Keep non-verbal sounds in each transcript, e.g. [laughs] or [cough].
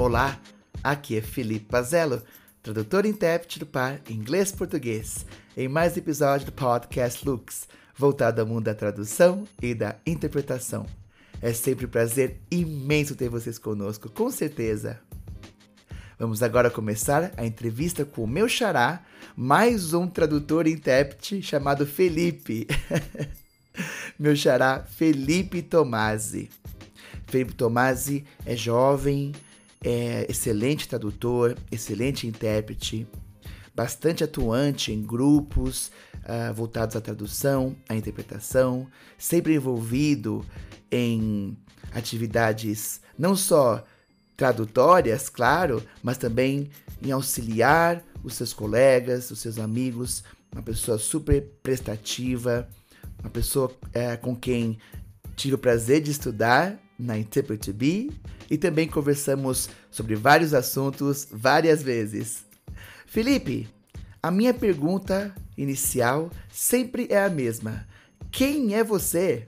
Olá, aqui é Felipe Pazello, tradutor e intérprete do par inglês-português, em mais episódio do podcast Lux, voltado ao mundo da tradução e da interpretação. É sempre um prazer imenso ter vocês conosco, com certeza. Vamos agora começar a entrevista com o meu xará, mais um tradutor e intérprete chamado Felipe. [laughs] meu xará Felipe Tomasi. Felipe Tomasi é jovem, é excelente tradutor, excelente intérprete, bastante atuante em grupos uh, voltados à tradução, à interpretação, sempre envolvido em atividades não só tradutórias, claro, mas também em auxiliar os seus colegas, os seus amigos, uma pessoa super prestativa, uma pessoa é, com quem tive o prazer de estudar na Interpret B e também conversamos sobre vários assuntos várias vezes. Felipe, a minha pergunta inicial sempre é a mesma. Quem é você?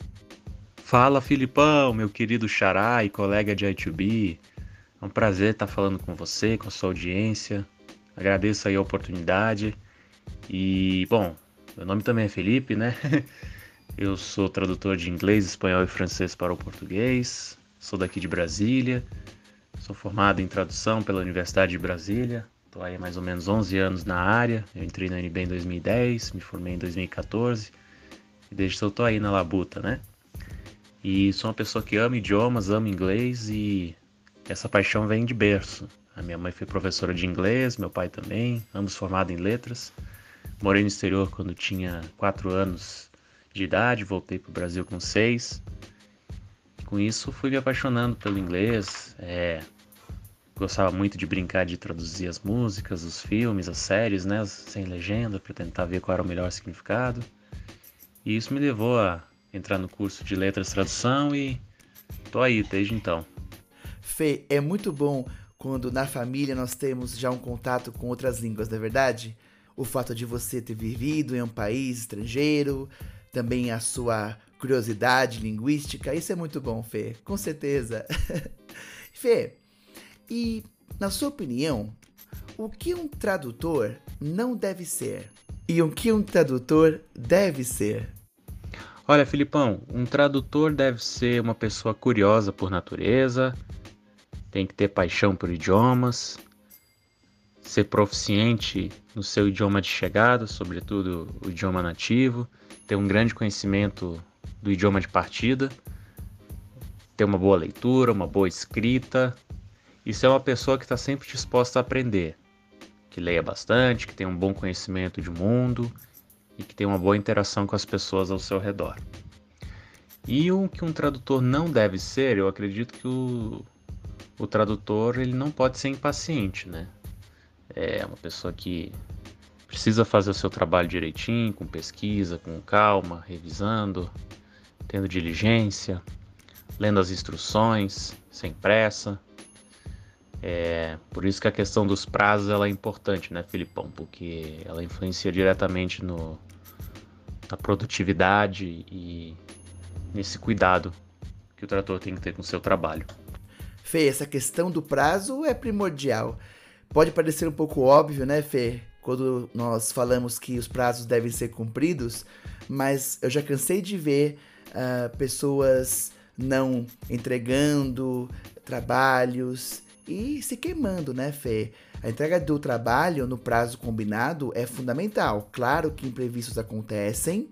Fala, Filipão, meu querido xará e colega de I2B. É um prazer estar falando com você, com a sua audiência. Agradeço aí a oportunidade. E, bom, meu nome também é Felipe, né? [laughs] Eu sou tradutor de inglês, espanhol e francês para o português. Sou daqui de Brasília. Sou formado em tradução pela Universidade de Brasília. Estou aí mais ou menos 11 anos na área. Eu entrei na NB em 2010, me formei em 2014. E desde então estou aí na labuta, né? E sou uma pessoa que ama idiomas, ama inglês e essa paixão vem de berço. A minha mãe foi professora de inglês, meu pai também, ambos formados em letras. Morei no exterior quando tinha 4 anos de idade, voltei para o Brasil com seis. Com isso, fui me apaixonando pelo inglês. É, gostava muito de brincar de traduzir as músicas, os filmes, as séries, né, sem legenda, para tentar ver qual era o melhor significado. E isso me levou a entrar no curso de letras e tradução e tô aí desde então. Fê, é muito bom quando na família nós temos já um contato com outras línguas, não é verdade? O fato de você ter vivido em um país estrangeiro, também a sua curiosidade linguística. Isso é muito bom, Fê, com certeza. [laughs] Fê, e na sua opinião, o que um tradutor não deve ser? E o que um tradutor deve ser? Olha, Filipão, um tradutor deve ser uma pessoa curiosa por natureza, tem que ter paixão por idiomas, ser proficiente no seu idioma de chegada, sobretudo o idioma nativo, ter um grande conhecimento do idioma de partida, ter uma boa leitura, uma boa escrita. Isso é uma pessoa que está sempre disposta a aprender, que leia bastante, que tenha um bom conhecimento de mundo e que tenha uma boa interação com as pessoas ao seu redor. E o que um tradutor não deve ser, eu acredito que o, o tradutor ele não pode ser impaciente, né? É uma pessoa que precisa fazer o seu trabalho direitinho, com pesquisa, com calma, revisando, tendo diligência, lendo as instruções, sem pressa. É, por isso que a questão dos prazos ela é importante, né, Filipão? Porque ela influencia diretamente no, na produtividade e nesse cuidado que o trator tem que ter com o seu trabalho. Fê, essa questão do prazo é primordial. Pode parecer um pouco óbvio, né, Fê? Quando nós falamos que os prazos devem ser cumpridos, mas eu já cansei de ver uh, pessoas não entregando trabalhos e se queimando, né, Fê? A entrega do trabalho no prazo combinado é fundamental. Claro que imprevistos acontecem,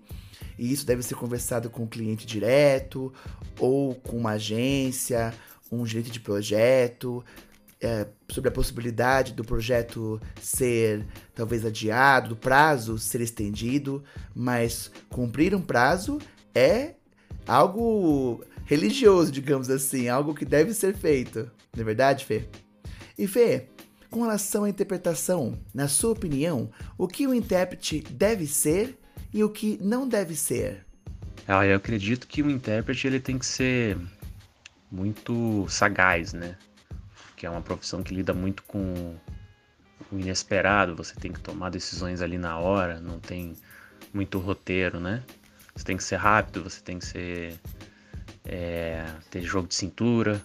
e isso deve ser conversado com o cliente direto, ou com uma agência, um gerente de projeto, é, sobre a possibilidade do projeto ser talvez adiado, do prazo ser estendido, mas cumprir um prazo é algo religioso, digamos assim, algo que deve ser feito. Não é verdade, Fê? E Fê, com relação à interpretação, na sua opinião, o que o intérprete deve ser e o que não deve ser? Ah, eu acredito que o intérprete ele tem que ser muito sagaz, né? Que é uma profissão que lida muito com o inesperado, você tem que tomar decisões ali na hora, não tem muito roteiro, né? Você tem que ser rápido, você tem que ser é, ter jogo de cintura,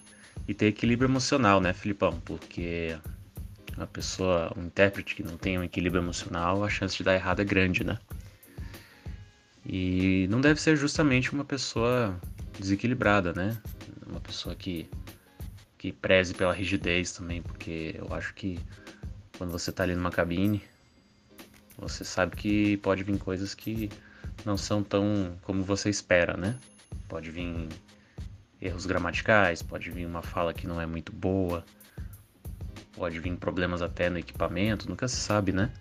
E ter equilíbrio emocional, né, Filipão? Porque uma pessoa, um intérprete que não tem um equilíbrio emocional, a chance de dar errado é grande, né? E não deve ser justamente uma pessoa desequilibrada, né? Uma pessoa que, que preze pela rigidez também, porque eu acho que quando você tá ali numa cabine, você sabe que pode vir coisas que não são tão como você espera, né? Pode vir erros gramaticais, pode vir uma fala que não é muito boa, pode vir problemas até no equipamento, nunca se sabe, né?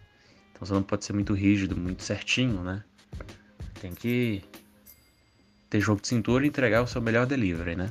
Então você não pode ser muito rígido, muito certinho, né? Tem que ter jogo de cintura e entregar o seu melhor delivery, né?